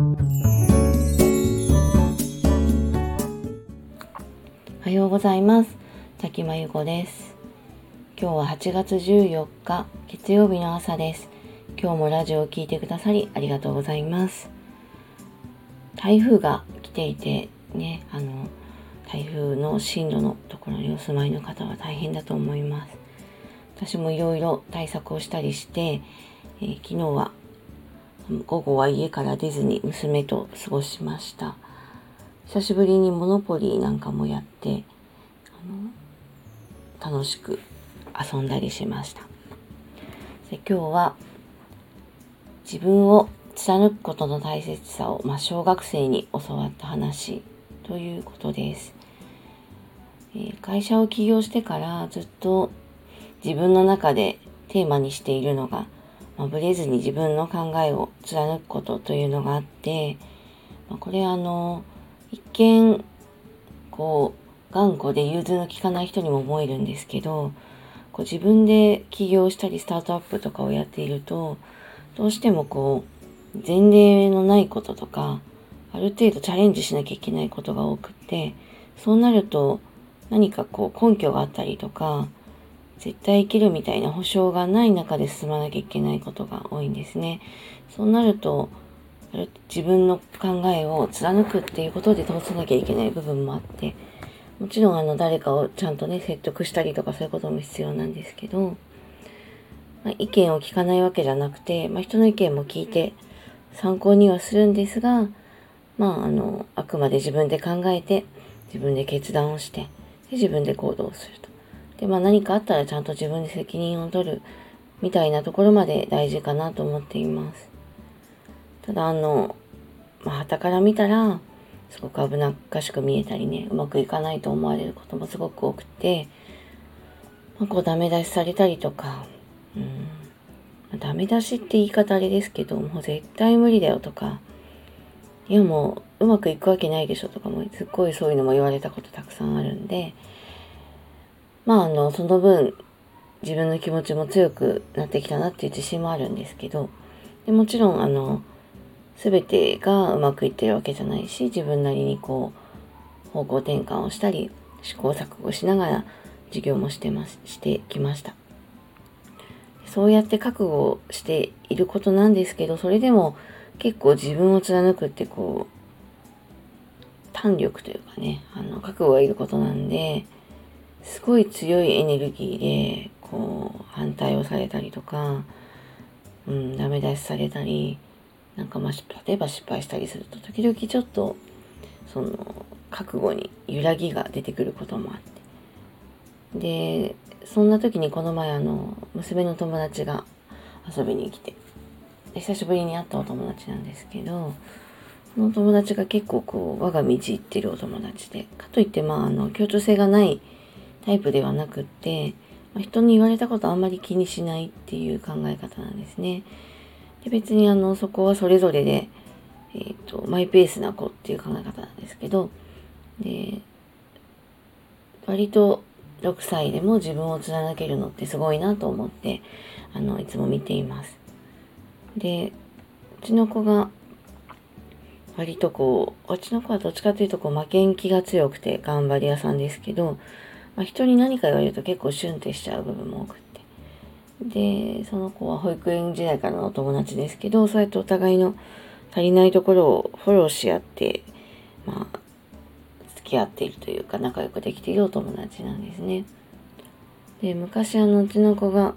おはようございます。滝真由子です。今日は8月14日月曜日の朝です。今日もラジオを聴いてくださりありがとうございます。台風が来ていてねあの台風の進路のところにお住まいの方は大変だと思います。私もいろいろ対策をしたりして、えー、昨日は午後は家から出ずに娘と過ごしました。久しぶりにモノポリーなんかもやって楽しく遊んだりしました。で今日は自分を貫くことの大切さを、まあ、小学生に教わった話ということです、えー、会社を起業してからずっと自分の中でテーマにしているのが、まあ、ブレずに自分の考えを貫くことというのがあって、まあ、これあの一見こう頑固で融通の利かない人にも思えるんですけどこう自分で起業したりスタートアップとかをやっているとどうしてもこう前例のないこととかある程度チャレンジしなきゃいけないことが多くってそうなると何かこう根拠があったりとか絶対いけるみたいな保証がない中で進まなきゃいけないことが多いんですね。そうなると自分の考えを貫くっていうことで通さなきゃいけない部分もあって、もちろんあの誰かをちゃんとね、説得したりとかそういうことも必要なんですけど、まあ、意見を聞かないわけじゃなくて、まあ、人の意見も聞いて参考にはするんですが、まああの、あくまで自分で考えて、自分で決断をして、で自分で行動すると。で、まあ何かあったらちゃんと自分で責任を取るみたいなところまで大事かなと思っています。ただあの、まあ、旗から見たら、すごく危なっかしく見えたりね、うまくいかないと思われることもすごく多くて、まあ、こうダメ出しされたりとか、うん、ダメ出しって言い方あれですけど、もう絶対無理だよとか、いやもううまくいくわけないでしょとかも、すっごいそういうのも言われたことたくさんあるんで、まああの、その分、自分の気持ちも強くなってきたなっていう自信もあるんですけど、でもちろんあの、全てがうまくいってるわけじゃないし、自分なりにこう、方向転換をしたり、試行錯誤しながら授業もしてます、してきました。そうやって覚悟していることなんですけど、それでも結構自分を貫くってこう、胆力というかね、あの、覚悟がいることなんで、すごい強いエネルギーで、こう、反対をされたりとか、うん、ダメ出しされたり、なんかまあ例えば失敗したりすると時々ちょっとその覚悟に揺らぎが出てくることもあって。でそんな時にこの前あの娘の友達が遊びに来て久しぶりに会ったお友達なんですけどその友達が結構こう我が道行ってるお友達でかといってまああの協調性がないタイプではなくって、ま、人に言われたことあんまり気にしないっていう考え方なんですね。で別にあのそこはそれぞれで、えーと、マイペースな子っていう考え方なんですけどで割と6歳でも自分を貫けるのってすごいなと思ってあのいつも見ています。でうちの子が割とこううちの子はどっちかというとこう負けん気が強くて頑張り屋さんですけど、まあ、人に何か言われると結構シュンってしちゃう部分も多くてで、その子は保育園時代からのお友達ですけど、そうやってお互いの足りないところをフォローし合って、まあ、付き合っているというか、仲良くできているお友達なんですね。で、昔あの、うちの子が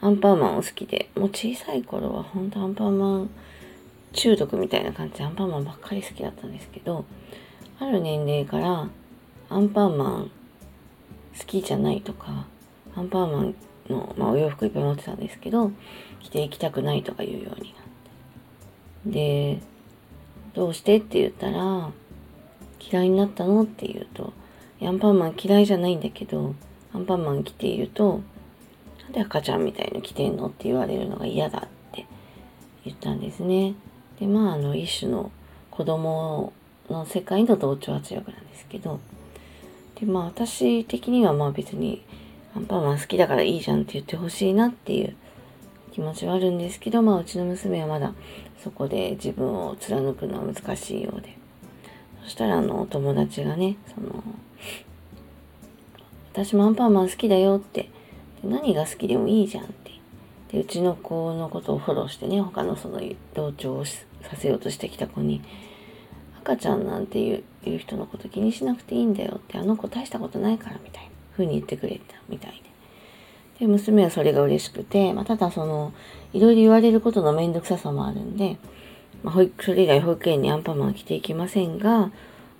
アンパンマンを好きで、もう小さい頃は本当アンパンマン中毒みたいな感じでアンパンマンばっかり好きだったんですけど、ある年齢からアンパンマン好きじゃないとか、アンパンマンの、まあ、お洋服いっぱい持ってたんですけど着ていきたくないとか言うようになって。でどうしてって言ったら嫌いになったのって言うとアンパンマン嫌いじゃないんだけどアンパンマン着ているとなんで赤ちゃんみたいの着てんのって言われるのが嫌だって言ったんですね。でまああの一種の子供の世界の同調圧力なんですけどでまあ私的にはまあ別にアンパンマン好きだからいいじゃんって言ってほしいなっていう気持ちはあるんですけど、まあ、うちの娘はまだそこで自分を貫くのは難しいようで。そしたら、あの、お友達がね、その、私もアンパンマン好きだよって、何が好きでもいいじゃんって。で、うちの子のことをフォローしてね、他のその同調をさせようとしてきた子に、赤ちゃんなんていういう人のこと気にしなくていいんだよって、あの子大したことないからみたいな風に言ってくれたみたいで。で、娘はそれが嬉しくて、まあ、ただその、いろいろ言われることのめんどくささもあるんで、まあ、保育、それ以外保育園にアンパンマンは来ていきませんが、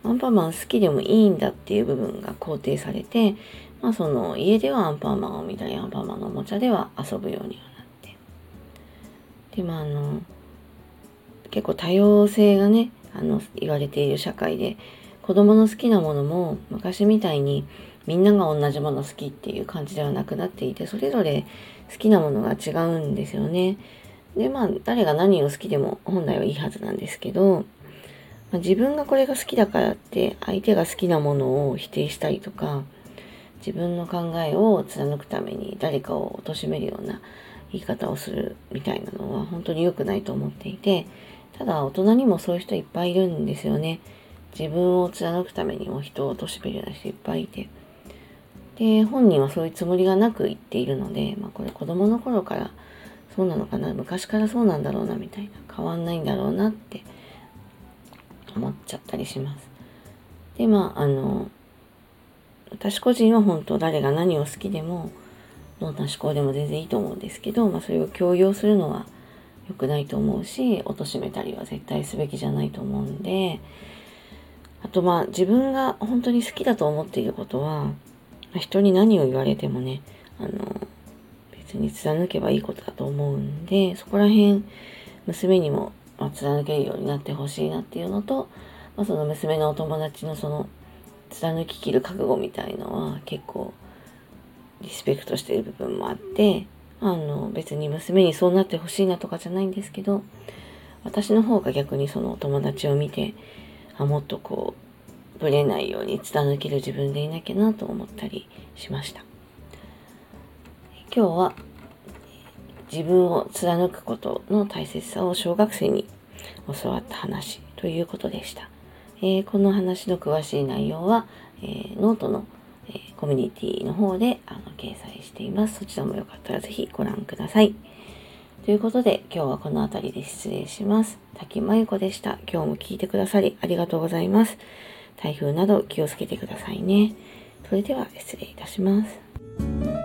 アンパンマン好きでもいいんだっていう部分が肯定されて、まあその家ではアンパンマンを見たりアンパンマンのおもちゃでは遊ぶようにはなって。で、まああの、結構多様性がね、あの、言われている社会で、子供の好きなものも昔みたいにみんなが同じもの好きっていう感じではなくなっていて、それぞれ好きなものが違うんですよね。で、まあ、誰が何を好きでも本来はいいはずなんですけど、まあ、自分がこれが好きだからって相手が好きなものを否定したりとか、自分の考えを貫くために誰かを貶めるような言い方をするみたいなのは本当に良くないと思っていて、ただ大人にもそういう人いっぱいいるんですよね。自分を貫くためにも人を貶めるような人いっぱいいて。で、本人はそういうつもりがなく言っているので、まあこれ子供の頃からそうなのかな、昔からそうなんだろうなみたいな、変わんないんだろうなって思っちゃったりします。で、まああの、私個人は本当誰が何を好きでも、どんな思考でも全然いいと思うんですけど、まあそれを強要するのは良くないと思うし、貶めたりは絶対すべきじゃないと思うんで、あとまあ自分が本当に好きだと思っていることは、人に何を言われてもね、あの、別に貫けばいいことだと思うんで、そこら辺、娘にも、ま、貫けるようになってほしいなっていうのと、まあ、その娘のお友達のその、貫ききる覚悟みたいのは結構、リスペクトしてる部分もあって、あの、別に娘にそうなってほしいなとかじゃないんですけど、私の方が逆にその友達を見て、あ、もっとこう、ぶれないように貫ける自分でいなきゃなと思ったりしました。今日は自分を貫くことの大切さを小学生に教わった話ということでした。えー、この話の詳しい内容は、えー、ノートの、えー、コミュニティの方であの掲載しています。そちらもよかったらぜひご覧ください。ということで今日はこの辺りで失礼します。滝真由子でした。今日も聞いてくださりありがとうございます。台風など気をつけてくださいね。それでは失礼いたします。